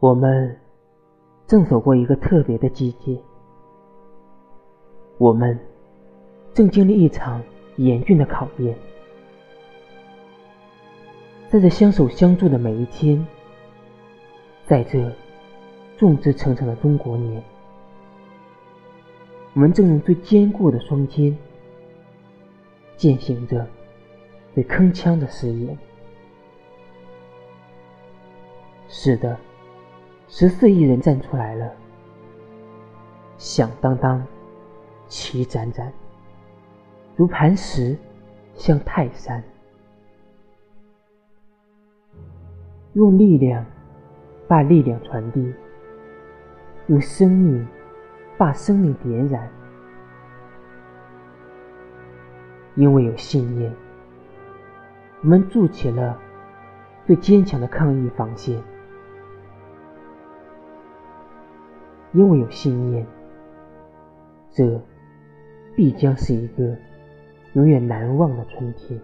我们正走过一个特别的季节，我们正经历一场严峻的考验。在这相守相助的每一天，在这众志成城的中国年，我们正用最坚固的双肩，践行着最铿锵的誓言。是的。十四亿人站出来了，响当当，旗展展，如磐石向泰山，用力量把力量传递，用生命把生命点燃。因为有信念，我们筑起了最坚强的抗疫防线。因为有信念，这必将是一个永远难忘的春天。